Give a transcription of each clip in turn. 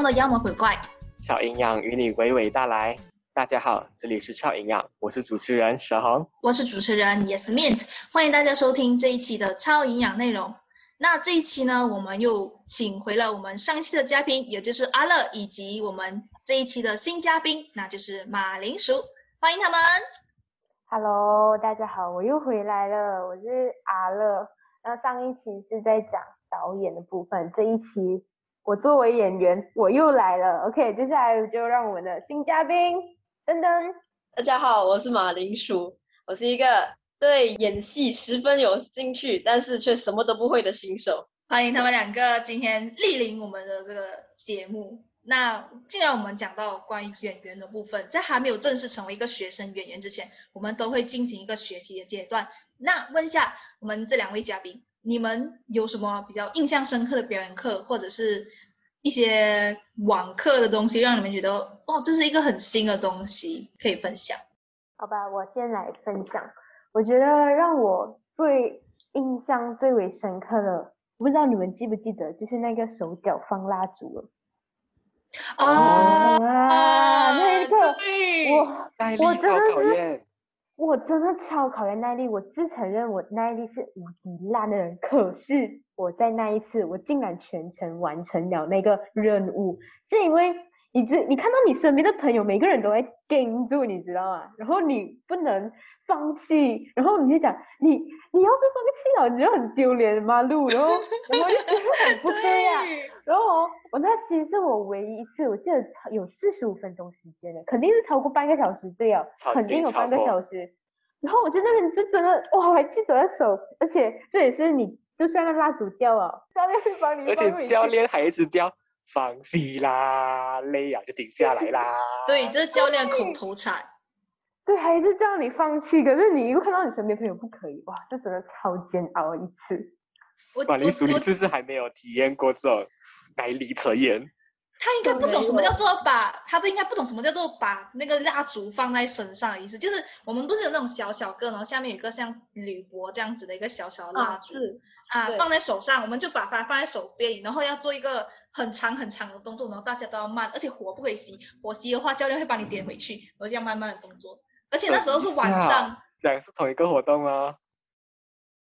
中的妖魔鬼怪。超营养与你娓娓道来。大家好，这里是超营养，我是主持人小红，我是主持人 Yes Mint，欢迎大家收听这一期的超营养内容。那这一期呢，我们又请回了我们上一期的嘉宾，也就是阿乐，以及我们这一期的新嘉宾，那就是马铃薯，欢迎他们。Hello，大家好，我又回来了，我是阿乐。那上一期是在讲导演的部分，这一期我作为演员我又来了。OK，接下来就让我们的新嘉宾噔噔。大家好，我是马铃薯，我是一个对演戏十分有兴趣，但是却什么都不会的新手。欢迎他们两个今天莅临我们的这个节目。那既然我们讲到关于演员的部分，在还没有正式成为一个学生演员之前，我们都会进行一个学习的阶段。那问一下我们这两位嘉宾，你们有什么比较印象深刻的表演课，或者是一些网课的东西，让你们觉得哦，这是一个很新的东西，可以分享？好吧，我先来分享。我觉得让我最印象最为深刻的，不知道你们记不记得，就是那个手脚放蜡烛了。啊啊，那一刻对我我真超的是考验，我真的超考验耐力，我自承认我耐力是无敌烂的人，可是我在那一次，我竟然全程完成了那个任务，是因为你知你看到你身边的朋友，每个人都在盯住，你知道吗？然后你不能放弃，然后你就讲你你要是放弃了，你就很丢脸马路，然后 然后就觉得很不对啊。然后哦我那其实是我唯一一次，我记得超有四十五分钟时间的，肯定是超过半个小时，对哦，肯肯定有半个小时。然后我就那边就真的哇，我还记得那手，而且这也是你，就算那蜡烛掉了，教练会帮你而且教练还一直叫放弃啦，累啊就停下来啦。对，这是教练的口头禅。对，还是叫你放弃，可是你又看到你身边朋友不可以，哇，这真的超煎熬一次。我马铃薯，你是不是还没有体验过这种耐力测验？他应该不懂什么叫做把，他不应该不懂什么叫做把那个蜡烛放在身上的意思，就是我们不是有那种小小个，然后下面有一个像铝箔这样子的一个小小的蜡啊，烛是，啊，放在手上，我们就把它放在手边，然后要做一个很长很长的动作，然后大家都要慢，而且火不可以熄，火熄的话教练会把你点回去，然后这样慢慢的动作，而且那时候是晚上，这样是同一个活动吗？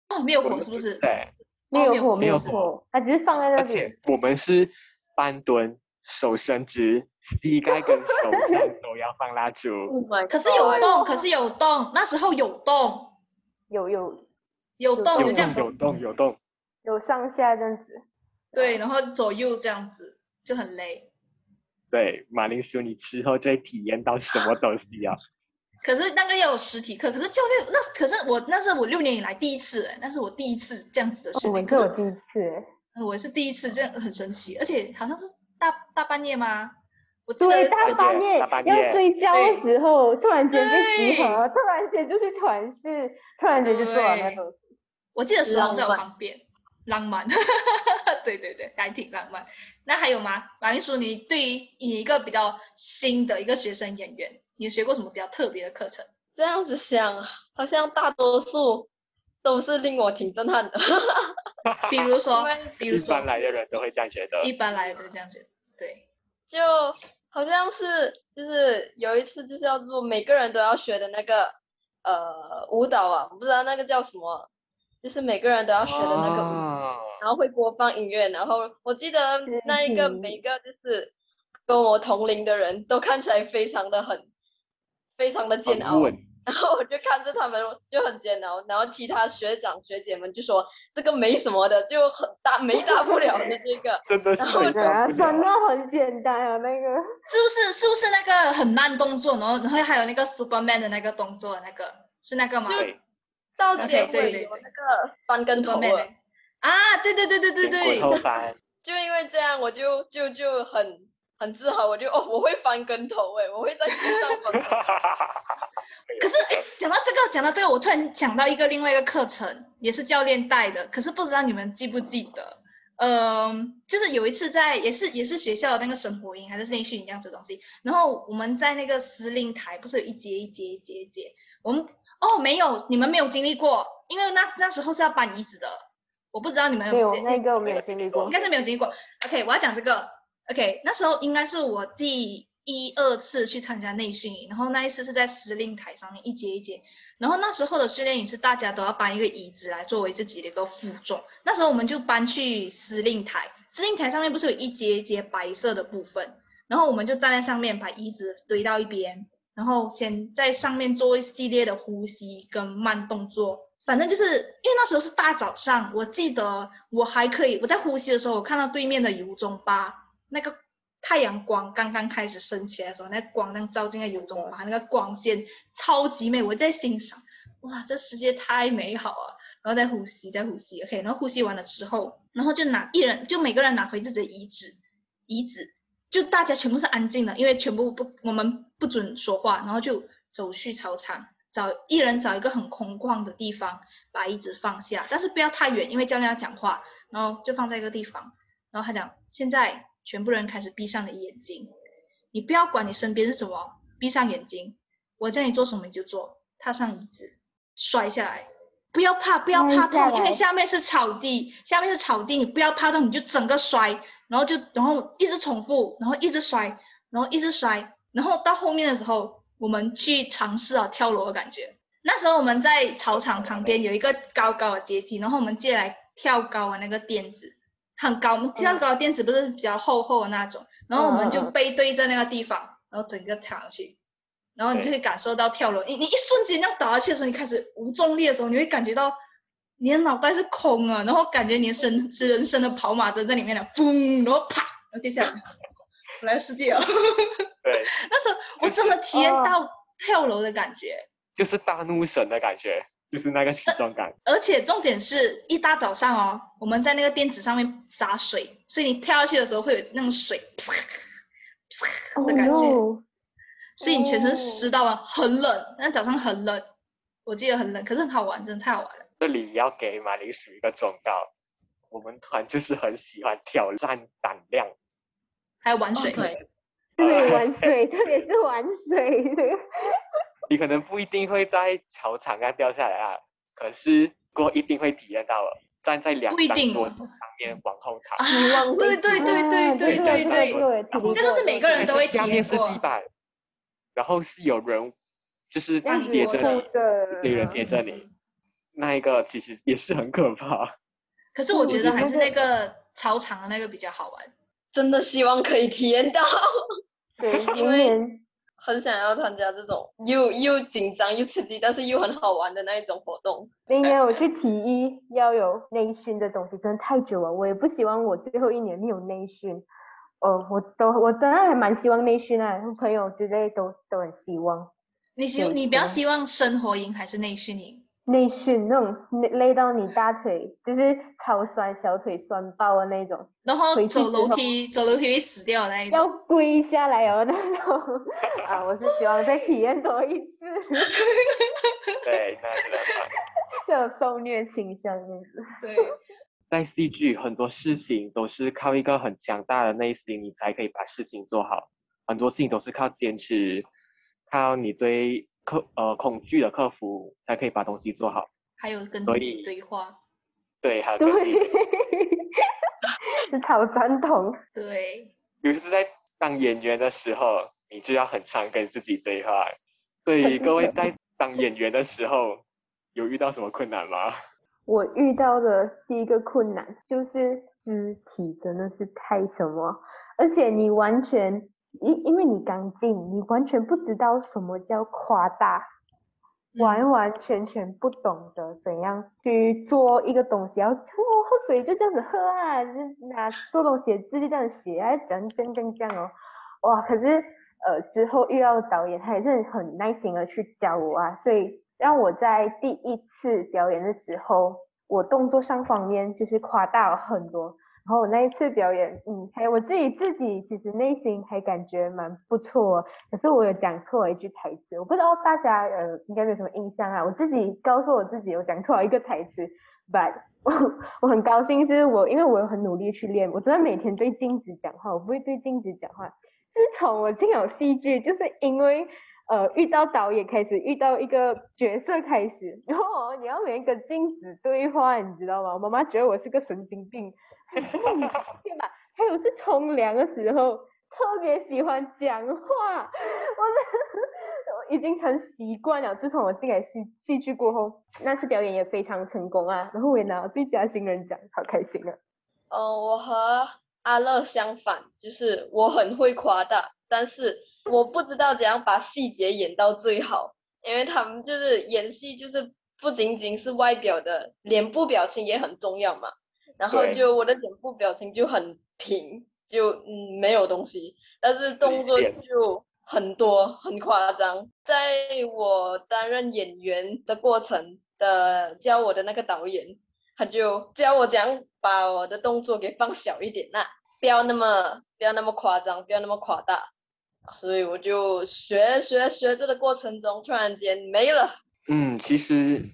哦，没有火是不是？对，没有火，没有火火，它只是放在那里而且。我们是半蹲，手伸直，膝盖跟手上都要放蜡烛。Oh my 可是有动，可是有动，那时候有动，有有有动，有有这样动有动有动，有上下这样子。对，然后左右这样子就很累。对，马铃薯，你吃后就会体验到什么东西啊？可是那个要有实体课，可是教练那可是我那是我六年以来第一次哎，那是我第一次这样子的训练，可是这我第一次我是第一次，这样很神奇，而且好像是大大半夜吗？我记得对，大半夜要睡觉的时候，突然间就集合，突然间就去团视，突然间就做了那对种。我记得石龙在我浪漫旁边，浪漫，对对对，还挺浪漫。那还有吗？马铃薯，你对于你一个比较新的一个学生演员，你有学过什么比较特别的课程？这样子想，好像大多数都是令我挺震撼的。比如说比如说一般，来的人都会这样觉得。一般来的都是这样觉得，对。就好像是就是有一次就是要做每个人都要学的那个呃舞蹈啊，我不知道那个叫什么，就是每个人都要学的那个舞，哦然后会播放音乐，然后我记得那一个体每个就是跟我同龄的人都看起来非常的很非常的煎熬，然后我就看着他们就很煎熬，然后其他学长学姐们就说这个没什么的，就很大没大不了的这个。真的是然后真的。很简单啊，那个。是不是是不是那个很慢动作，然后然后还有那个 Superman 的那个动作，那个是那个吗对，到结尾对对对有那个翻跟头了，啊，对对对对对滚对，就因为这样，我就就就很很自豪，我就哦，我会翻跟头哎，我会在地上翻。可是诶讲到这个，讲到这个，我突然想到一个另外一个课程，也是教练带的，可是不知道你们记不记得？嗯，就是有一次在也是也是学校的那个生活营还是内训营这样子的东西，然后我们在那个司令台不是有一节一节一节一节，我们哦没有，你们没有经历过，因为那那时候是要搬椅子的，我不知道你们没有那个我没有经历过应。该是没有经历过。OK，我要讲这个，OK，那时候应该是我第一二次去参加内训营，然后那一次是在司令台上面一节一节，然后那时候的训练营是大家都要搬一个椅子来作为自己的一个负重，那时候我们就搬去司令台，司令台上面不是有一节一节白色的部分，然后我们就站在上面把椅子堆到一边，然后先在上面做一系列的呼吸跟慢动作。反正就是因为那时候是大早上，我记得我还可以，我在呼吸的时候，我看到对面的油中巴那个太阳光刚刚开始升起来的时候，那光亮照进了油中巴，那个光线超级美，我在欣赏，哇，这世界太美好了。然后再呼吸，再呼吸，OK，然后呼吸完了之后，然后就拿一人就每个人拿回自己的椅子，椅子就大家全部是安静的，因为全部不我们不准说话，然后就走去操场。找一人找一个很空旷的地方，把椅子放下，但是不要太远，因为教练要讲话，然后就放在一个地方。然后他讲：现在全部人开始闭上你眼睛，你不要管你身边是什么，闭上眼睛，我叫你做什么你就做。踏上椅子，摔下来，不要怕，不要怕痛，因为下面是草地，下面是草地，你不要怕痛，你就整个摔，然后就然后一直重复，然后一直摔，然后一直摔，然后到后面的时候。我们去尝试啊跳楼的感觉。那时候我们在操场旁边有一个高高的阶梯，然后我们借来跳高的那个垫子，很高。我们跳高的垫子不是比较厚厚的那种，然后我们就背对着那个地方，然后整个跳上去，然后你就会感受到跳楼。你你一瞬间这样倒下去的时候，你开始无重力的时候，你会感觉到你的脑袋是空啊，然后感觉你的身 是人生的跑马灯在里面了，嘣，然后啪，然后跌下来，我来世界了。对，那时候我真的体验到跳楼的感觉，就是大怒神的感觉，就是那个起重感。而且重点是一大早上哦，我们在那个垫子上面洒水，所以你跳下去的时候会有那种水啪啪的感觉，所以你全身湿到了，很冷。那早上很冷，我记得很冷，可是很好玩，真的太好玩了。这里要给马铃薯一个忠告，我们团就是很喜欢挑战胆量，还有玩水。对，玩水，特别是玩水。你可能不一定会在操场上掉下来啊，可是过一定会体验到了，站在两张桌子上面往后躺。啊，对对对对对对对，这个是每个人都会体验过。然后是有人就是贴着你，有人贴着你，那一个其实也是很可怕。可是我觉得还是那个操场的那个比较好玩。真的希望可以体验到。对，因为很想要参加这种又又紧张又刺激，但是又很好玩的那一种活动。明年我去提议要有内训的东西，真的太久了。我也不希望我最后一年没有内训。哦，我都我真的还蛮希望内训啊，朋友之类都都很希望。你希你比较希望生活营还是内训营？内训那种累累到你大腿就是超酸，小腿酸爆的那种，然后走楼梯走楼梯会死掉那一种，要跪下来哦那种啊！我是希望再体验多一次。对，那是的。有受虐倾向，对。在戏剧很多事情都是靠一个很强大的内心，你才可以把事情做好。很多事情都是靠坚持，靠你对。克呃恐惧的克服，才可以把东西做好。还有跟自己对话。对，还有跟自己。是超传统。对。尤其是在当演员的时候，你就要很常跟自己对话。所以各位在当演员的时候，有遇到什么困难吗？我遇到的第一个困难就是肢体真的是太什么，而且你完全。因因为你刚进，你完全不知道什么叫夸大，完完全全不懂得怎样去做一个东西。要哦喝水就这样子喝啊，拿做东西字就这样写啊，这样这样这样哦。哇！可是呃之后遇到导演，他也是很耐心的去教我啊，所以让我在第一次表演的时候，我动作上方面就是夸大了很多。然后我那一次表演，嗯，还有我自己自己其实内心还感觉蛮不错，可是我有讲错了一句台词，我不知道大家呃应该没有什么印象啊。我自己告诉我自己，我讲错了一个台词，but 我 我很高兴，是我因为我有很努力去练，我真的每天对镜子讲话，我不会对镜子讲话。自从我进有戏剧，就是因为。呃，遇到导演开始，遇到一个角色开始，然后你要每一个镜子对话，你知道吗？我妈妈觉得我是个神经病，对吧？还有是冲凉的时候，特别喜欢讲话，我我已经成习惯了。自从我进来戏戏剧过后，那次表演也非常成功啊，然后我也拿到最佳新人奖，好开心啊。嗯，我和阿乐相反，就是我很会夸大，但是我不知道怎样把细节演到最好，因为他们就是演戏，就是不仅仅是外表的，脸部表情也很重要嘛。然后就我的脸部表情就很平，就嗯没有东西，但是动作就很多很夸张。在我担任演员的过程的教我的那个导演，他就教我怎样把我的动作给放小一点呐、不要那么不要那么夸张，不要那么夸大。所以我就学学学着的过程中，突然间没了。嗯，其实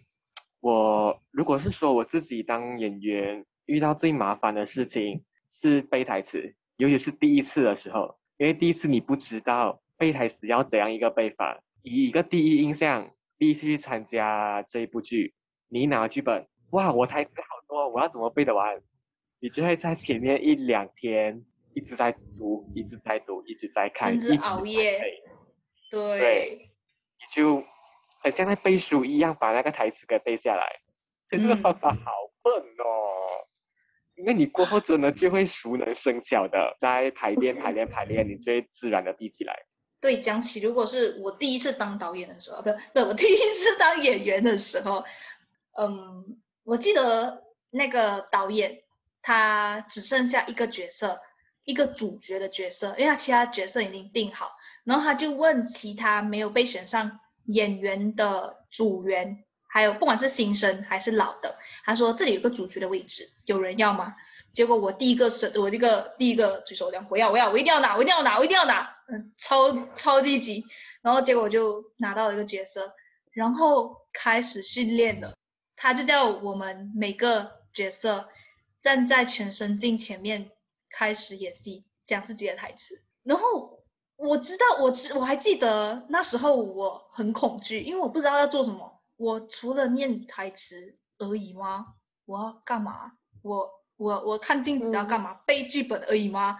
我如果是说我自己当演员，遇到最麻烦的事情是背台词，尤其是第一次的时候，因为第一次你不知道背台词要怎样一个背法，以一个第一印象，第一次去参加这一部剧，你一拿剧本，哇，我台词好多，我要怎么背得完？你就会在前面一两天一直在读，一直在读，一直在看，甚至一直熬夜对对你就很像在背书一样，把那个台词给背下来。所以这个嗯方法好笨哦，因为你过后真的就会熟能生巧的，在排练、排练、排练，你就会自然的闭起来。对，讲起如果是我第一次当导演的时候，不不，我第一次当演员的时候，嗯，我记得那个导演他只剩下一个角色，一个主角的角色，因为他其他角色已经定好，然后他就问其他没有被选上演员的组员，还有不管是新生还是老的，他说这里有个主角的位置，有人要吗？结果我第一个是，我这个第一个举手我讲，我要我要我一定要拿，我一定要拿，我一定要拿，嗯，超超积极，然后结果就拿到了一个角色，然后开始训练了。他就叫我们每个角色站在全身镜前面开始演戏，讲自己的台词。然后我知道，我知我还记得那时候我很恐惧，因为我不知道要做什么。我除了念台词而已吗？我要干嘛？我我我看镜子要干嘛？背剧本而已吗？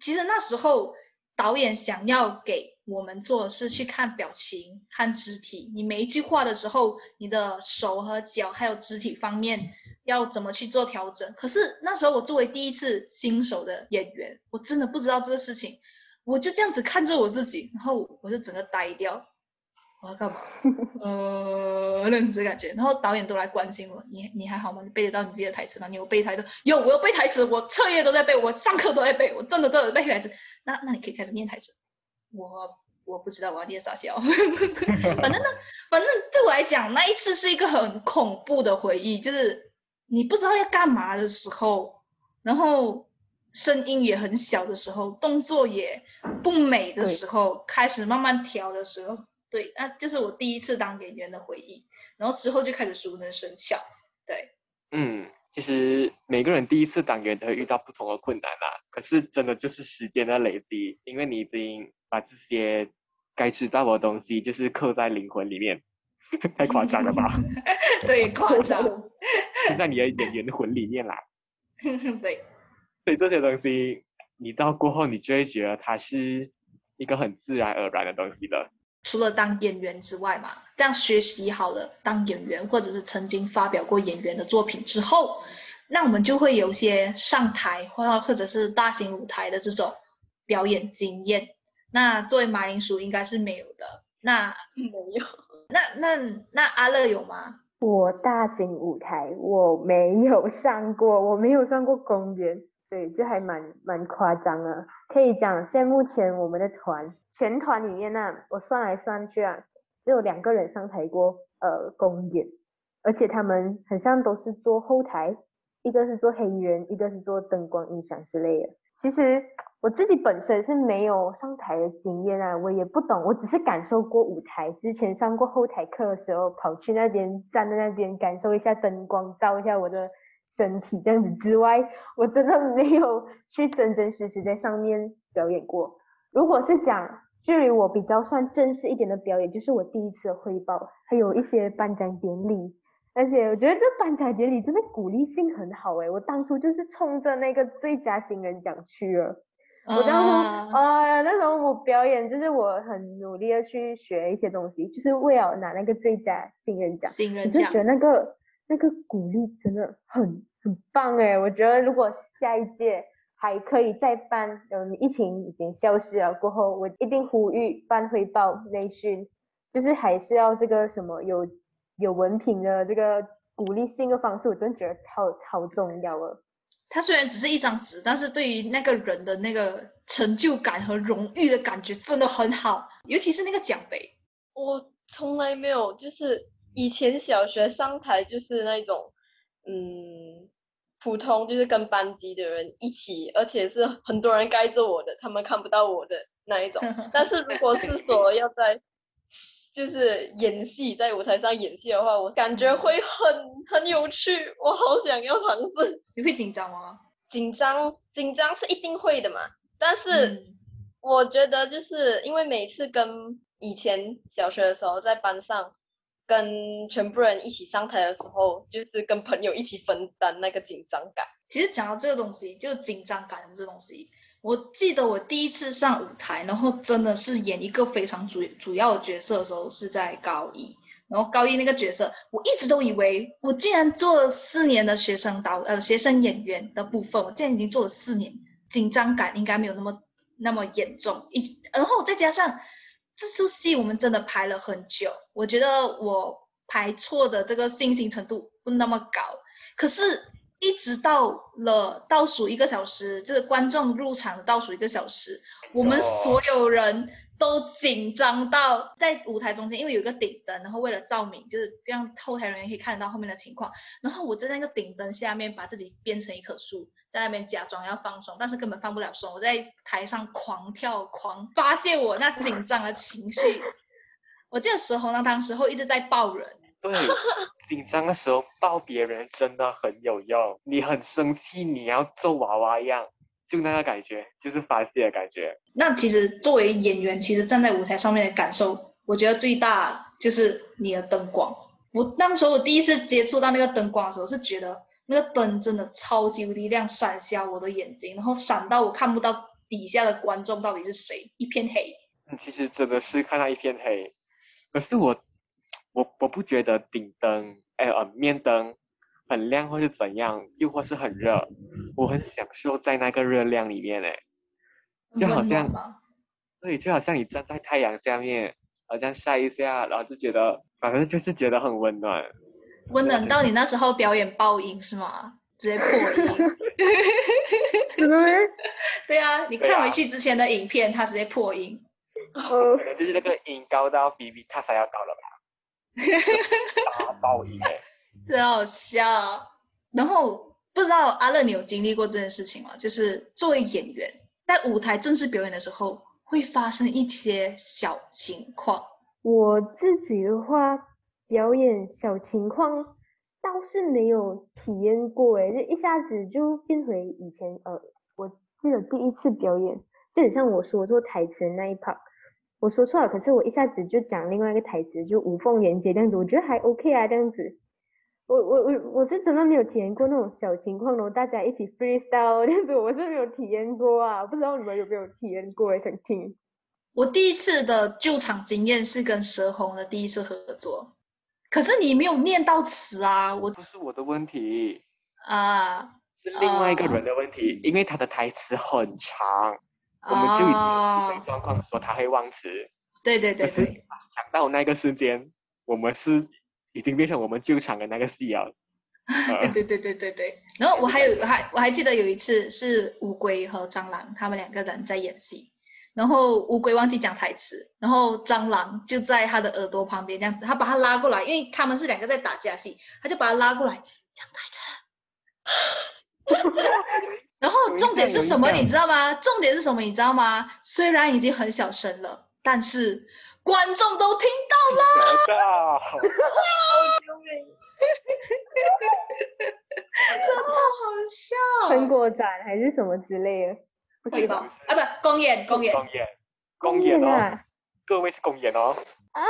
其实那时候导演想要给我们做的是去看表情、看肢体。你每一句话的时候，你的手和脚还有肢体方面要怎么去做调整。可是那时候我作为第一次新手的演员，我真的不知道这个事情，我就这样子看着我自己，然后我就整个呆掉。我要干嘛？呃，那样子的感觉。然后导演都来关心我，你你还好吗？你背得到你自己的台词吗？你有背台词？有，我有背台词，我彻夜都在背，我上课都在背，我真的都有背台词。那那你可以开始念台词。我我不知道我要念啥笑，反正呢，反正对我来讲，那一次是一个很恐怖的回忆，就是你不知道要干嘛的时候，然后声音也很小的时候，动作也不美的时候，开始慢慢调的时候，对，那就是我第一次当演员的回忆，然后之后就开始熟能生巧，对，嗯，其实每个人第一次当演员都会遇到不同的困难啦，可是真的就是时间的累积，因为你已经把这些该知道的东西就是刻在灵魂里面，太夸张了吧？对，夸张，刻在你的演员魂里面啦。对，所以这些东西你到过后，你就会觉得它是一个很自然而然的东西了。除了当演员之外嘛，这样学习好了当演员，或者是曾经发表过演员的作品之后，那我们就会有一些上台或或者是大型舞台的这种表演经验。那作为马铃薯应该是没有的。那没有，那那那阿乐有吗？我大型舞台我没有上过，我没有上过公园，对，就还蛮蛮夸张啊。可以讲，现在目前我们的团全团里面呢、我算来算去啊，只有两个人上台过呃公演，而且他们很像都是做后台，一个是做黑人，一个是做灯光音响之类的。其实我自己本身是没有上台的经验啊，我也不懂，我只是感受过舞台。之前上过后台课的时候，跑去那边站在那边感受一下灯光，照一下我的身体这样子之外，我真的没有去真真实实在上面表演过。如果是讲距离我比较算正式一点的表演，就是我第一次的汇报，还有一些颁奖典礼，而且我觉得这颁奖典礼真的鼓励性很好诶，我当初就是冲着那个最佳新人奖去了。我当初呃那时候我表演就是我很努力的去学一些东西，就是为了拿那个最佳新人奖。新人奖，我就觉得那个那个鼓励真的很很棒诶，我觉得如果下一届还可以再办，嗯，疫情已经消失了过后，我一定呼吁办汇报内训，就是还是要这个什么有有文凭的这个鼓励性的方式，我真的觉得超超重要了。它虽然只是一张纸，但是对于那个人的那个成就感和荣誉的感觉真的很好，尤其是那个奖杯。我从来没有，就是以前小学上台就是那种，嗯，普通就是跟班级的人一起，而且是很多人盖着我的，他们看不到我的那一种。但是如果是说要在就是演戏，在舞台上演戏的话，我感觉会很很有趣，我好想要尝试。你会紧张吗？紧张，紧张是一定会的嘛。但是我觉得，就是因为每次跟以前小学的时候在班上跟全部人一起上台的时候，就是跟朋友一起分担那个紧张感。其实讲到这个东西，就紧张感这东西。我记得我第一次上舞台，然后真的是演一个非常主主要的角色的时候，是在高一。然后高一那个角色，我一直都以为我竟然做了四年的学生导呃学生演员的部分，我竟然已经做了四年，紧张感应该没有那么那么严重。一然后再加上这出戏我们真的排了很久，我觉得我排错的这个信心程度不那么高。可是。一直到了倒数一个小时，就是观众入场的倒数一个小时，我们所有人都紧张到在舞台中间，因为有一个顶灯，然后为了照明，就是让后台人员可以看得到后面的情况。然后我在那个顶灯下面，把自己变成一棵树，在那边假装要放松，但是根本放不了松。我在台上狂跳、狂发泄我那紧张的情绪。我记得时候呢，当时候一直在抱人。对，紧张的时候抱别人真的很有用。你很生气，你要揍娃娃一样，就那个感觉，就是发泄的感觉。那其实作为演员，其实站在舞台上面的感受，我觉得最大就是你的灯光。我那时候我第一次接触到那个灯光的时候，是觉得那个灯真的超级无敌亮，闪瞎我的眼睛，然后闪到我看不到底下的观众到底是谁，一片黑。嗯，其实真的是看到一片黑，可是我。我我不觉得顶灯，哎呃面灯很亮或是怎样，又或是很热，我很享受在那个热量里面哎，就好像，对，就好像你站在太阳下面，好像晒一下，然后就觉得，反正就是觉得很温暖。温暖到你那时候表演爆音是吗？直接破音？对啊，你看回去之前的影片，他直接破音。可能就是那个音高到比比他才要高了吧。大爆音哎，真好笑。然后不知道阿乐，你有经历过这件事情吗？就是作为演员，在舞台正式表演的时候，会发生一些小情况。我自己的话，表演小情况倒是没有体验过诶，就一下子就变回以前。呃，我记得第一次表演，就很像我说做台词的那一 part。我说错了，可是我一下子就讲另外一个台词，就无缝连接这样子，我觉得还 OK 啊，这样子。我我我我是真的没有体验过那种小情况哦，大家一起 freestyle 这样子，我是没有体验过啊，不知道你们有没有体验过？想听。我第一次的救场经验是跟蛇红的第一次合作，可是你没有念到词啊，我不是我的问题啊，是另外一个人的问题，因为他的台词很长。我们就已经有状况说他会忘词，对对对对。想到那个瞬间，我们是已经变成我们救场的那个戏了。对对对对对对。然后我还有还我还记得有一次是乌龟和蟑螂他们两个人在演戏，然后乌龟忘记讲台词，然后蟑螂就在他的耳朵旁边这样子，他把他拉过来，因为他们是两个在打架戏，他就把他拉过来讲台词。然后重点是什么，你知道吗？重点是什么，你知道吗？虽然已经很小声了，但是观众都听到了。真超好笑。成果展还是什么之类的？不是吧？啊，不，公演，公演，公演，公演哦！各位是公演哦。啊，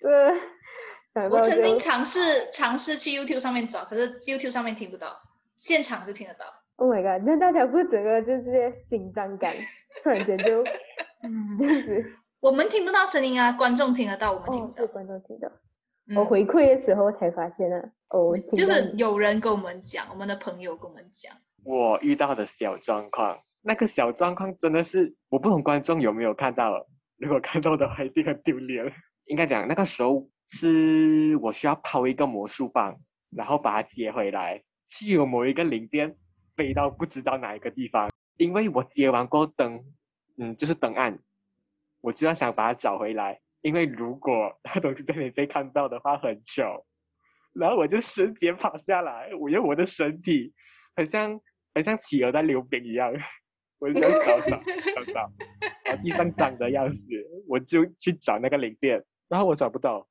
这我曾经就尝试尝试去 YouTube 上面找，可是 YouTube 上面听不到，现场就听得到。Oh my god！那大家不是整个就是紧张感，突然间就嗯这样子。我们听不到声音啊，观众听得到，我们听哦，不到。对，观众听到。嗯我回馈的时候才发现啊，哦，就是有人跟我们讲，我们的朋友跟我们讲，我遇到的小状况，那个小状况真的是，我不懂观众有没有看到，如果看到的话一定很丢脸。应该讲那个时候是我需要抛一个魔术棒，然后把它接回来，是有某一个零件飞到不知道哪一个地方，因为我接完过后灯，嗯，就是灯暗，我就要想把它找回来，因为如果那东西在你被看到的话很糗。然后我就瞬间跑下来，我用我的身体，很像很像企鹅在溜冰一样，我就找找找找，然后地上脏的要死，我就去找那个零件，然后我找不到，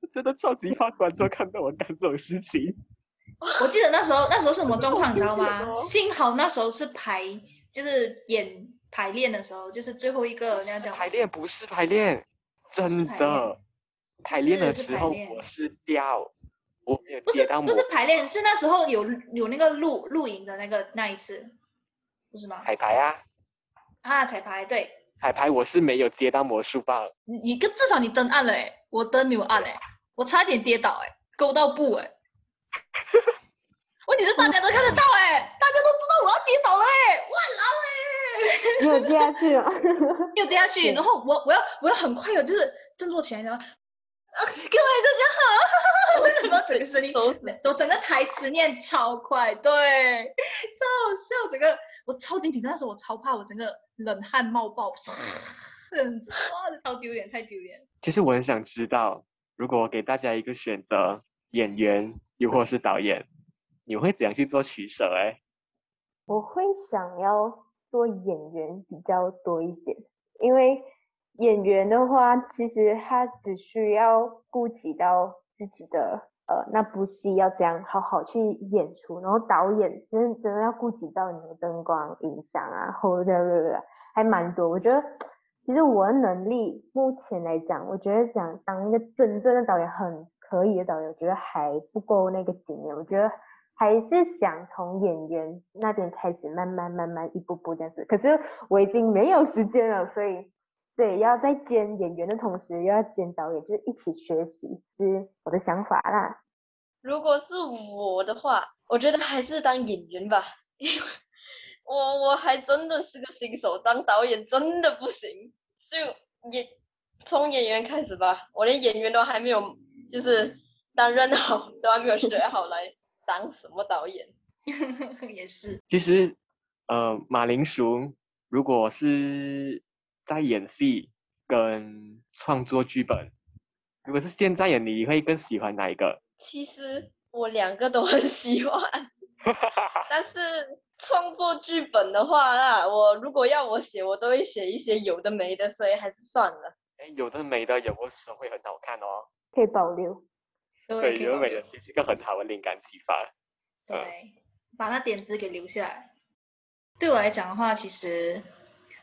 我真的超级怕观众看到我干这种事情。我记得那时候那时候是什么状况，你知道吗 幸好那时候是排，就是演排练的时候，就是最后一个那样讲排练不是排练，真的，排练的时候我是掉，我没有不是接到魔不是排练，是那时候有有那个录录影的那个那一次，不是吗？彩排啊，啊，彩排对，彩排我是没有接到魔术棒，你你跟至少你灯暗了哎，我灯没有暗哎，我差点跌倒哎，勾到布哎。问题是大家都看得到哎，大家都知道我要跌倒了哎，哇老哎。你有跌下去吗？又跌下去，然后我我要我要很快的，就是振作起来，然后啊，各位大家好，然后整个声音，手我整个台词念超快，对，超好笑，整个我超级紧张，那时候我超怕，我整个冷汗冒爆，这样子，哇，超丢脸，太丢脸。其实我很想知道，如果我给大家一个选择，演员又或是导演，你会怎样去做取舍？哎，我会想要做演员比较多一点，因为演员的话，其实他只需要顾及到自己的呃那部戏要怎样好好去演出，然后导演真的真的要顾及到你的灯光、音响啊，或者还蛮多。我觉得其实我的能力目前来讲，我觉得想当一个真正的导演很可以的导演，我觉得还不够那个经验，我觉得。还是想从演员那边开始，慢慢慢慢一步步这样子。可是我已经没有时间了，所以对要在兼演员的同时，又要兼导演，就是一起学习，是我的想法啦。如果是我的话，我觉得还是当演员吧，因为我我还真的是个新手，当导演真的不行，就演从演员开始吧，我连演员都还没有，就是担任好，都还没有学好来当什么导演。也是，其实，呃，马铃薯如果是在演戏跟创作剧本，如果是现在演，你会更喜欢哪一个？其实我两个都很喜欢，但是创作剧本的话啦，我如果要我写，我都会写一些有的没的，所以还是算了。哎，有的没的，有的时候会很好看哦。可以保留。对，有的没的，可以保留其实是一个很好的灵感启发。对，把那点子给留下来。对我来讲的话，其实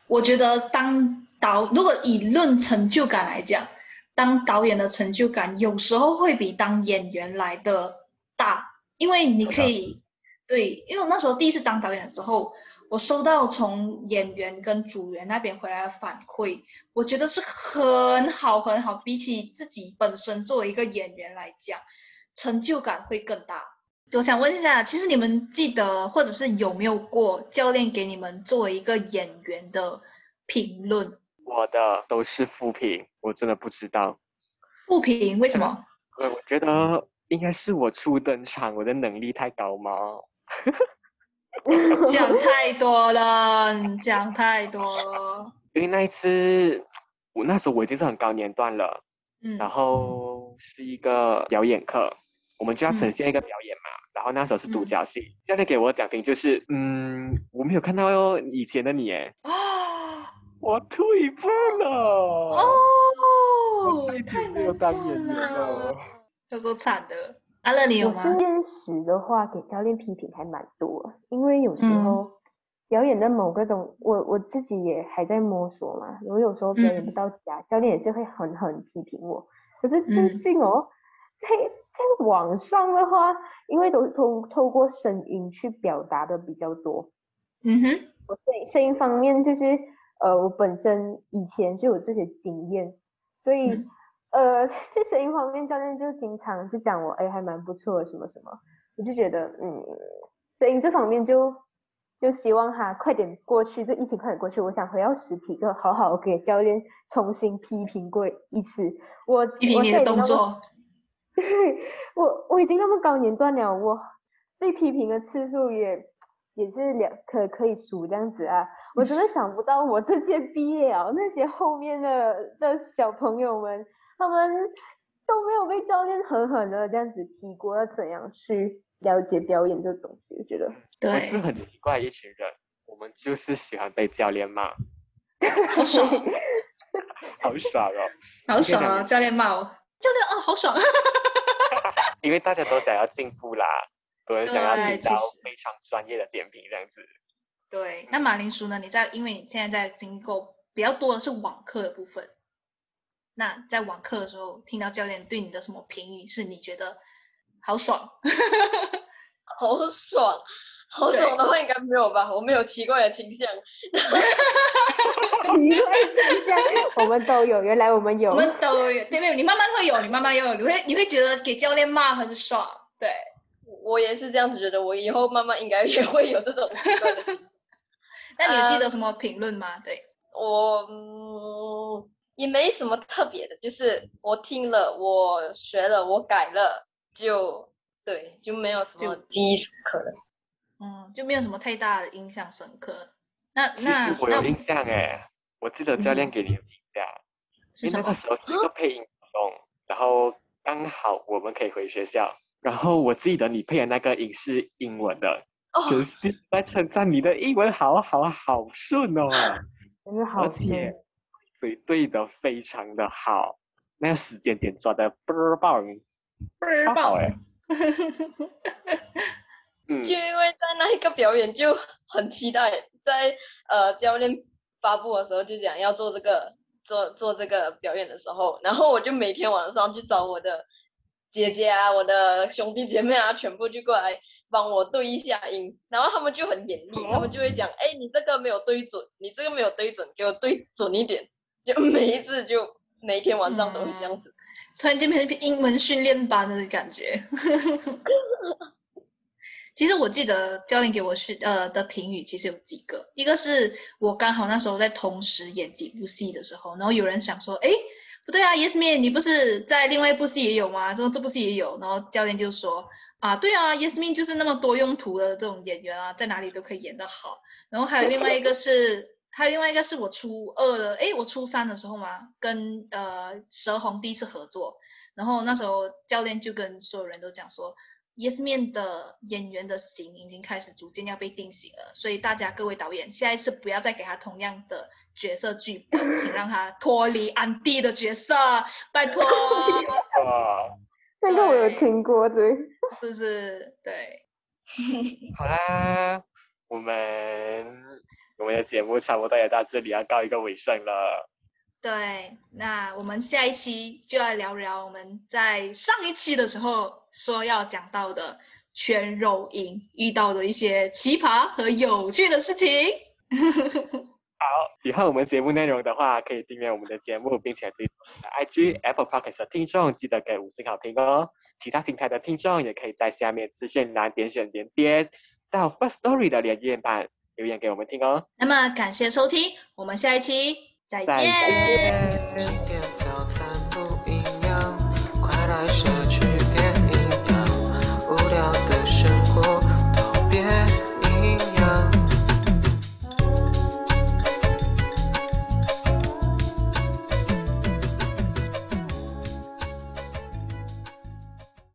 我觉得当导，如果以论成就感来讲，当导演的成就感有时候会比当演员来的大，因为你可以对，因为我那时候第一次当导演的时候，我收到从演员跟组员那边回来的反馈，我觉得是很好很好，比起自己本身作为一个演员来讲，成就感会更大。我想问一下，其实你们记得或者是有没有过教练给你们作为一个演员的评论？我的都是负评，我真的不知道。负评为什么？呃，我觉得应该是我初登场，我的能力太高吗？讲太多了，你讲太多了。因为那一次，我那时候我已经是很高年段了，嗯然后是一个表演课，我们就要呈嗯现一个表演嘛。然后那时候是独嗯角戏，教练给我的奖评就是，嗯，我没有看到哟以前的你，哎，啊我退步了。哦我，太难当演过员了了，。有够惨的。阿乐，你有我吗？现实的话，给教练批评还蛮多，因为有时嗯候表演的某个东，我我自己也还在摸索嘛。我有时候表演不嗯到家，教练也是会狠狠批评我。可是最近哦，在在网上的话，因为都通透过声音去表达的比较多。嗯哼，我声声音方面就是呃，我本身以前就有这些经验，所以、嗯呃，在声音方面，教练就经常就讲我，哎，还蛮不错，什么什么，我就觉得，嗯，声音这方面就就希望他快点过去，这疫情快点过去，我想回到实体课，好好给教练重新批评过一次，我批评你的动，作。对 我我已经那么高年段了，我被批评的次数也也是两可可以数这样子啊，我真的 想不到我这届毕业啊，那些后面的的小朋友们，他们都没有被教练狠狠的这样子踢过，要怎样去了解表演这东西？我觉得我们是，很奇怪一群人，我们就是喜欢被教练骂，好爽，好爽哦！好爽啊！教练骂我，教练哦，好爽。因为大家都想要进步啦，都很想要听到非常专业的点评这样子。对，那马铃薯呢？你在，因为你现在在经过比较多的是网课的部分，那在网课的时候，听到教练对你的什么评语，是你觉得好爽？好爽，好爽的话应该没有吧？我没有奇怪的倾向。奇怪倾向我们都有，原来我们有我，们都有，对没有？你慢慢会有，你慢慢有，你会你会觉得给教练骂很爽，对。我也是这样子觉得，我以后慢慢应该也会有这种奇怪的。那你有记得嗯什么评论吗？对，我嗯也没什么特别的，就是我听了，我学了，我改了，就对，就没有什么就记忆深刻的。嗯，就没有什么太大的印象深刻。那其那实我有印象哎，我记得教练给你有印象，是什么因为那个？时候是一个配音活动，然后刚好我们可以回学校，然后我记得你配的那个音是英文的，哦，可是在称赞你的英文好好好顺哦，真的好而且嘴对的非常的好，那个时间点抓的倍儿棒，倍儿棒！就，因为在那一个表演就很期待，在呃教练发布的时候就讲要做这个做做这个表演的时候，然后我就每天晚上去找我的姐姐啊、我的兄弟姐妹啊，全部就过来帮我对一下音，然后他们就很严厉，他们就会讲，哎，你这个没有对准，你这个没有对准，给我对准一点，就每一次就每一天晚上都是这样子。突然间变成英文训练班的感觉。其实我记得教练给我训呃的评语其实有几个，一个是我刚好那时候在同时演几部戏的时候，然后有人想说，哎，不对啊，Yes Man，你不是在另外一部戏也有吗？说这部戏也有，然后教练就说啊，对啊，Yes Man 就是那么多用途的这种演员啊，在哪里都可以演得好。然后还有另外一个是，还有另外一个是我初二的，诶，我初三的时候嘛，跟呃蛇红第一次合作，然后那时候教练就跟所有人都讲说，Yes Man 的演员的型已经开始逐渐要被定型了，所以大家各位导演，下一次不要再给他同样的角色剧本，请让他脱离安迪的角色，拜托，哇，那个我有对听过，对，是不是？对，好啦，我们我们的节目差不多也到这里要告一个尾声了。对，那我们下一期就要聊聊我们在上一期的时候说要讲到的全柔营遇到的一些奇葩和有趣的事情。好喜欢我们节目内容的话，可以订阅我们的节目，并且追踪我们的 IG、Apple Podcast 的听众，记得给五星好评哦。其他平台的听众也可以在下面资讯栏点选连接到 First Story 的连接版留言给我们听哦。那么感谢收听，我们下一期再再见。今天早餐不一样，快来睡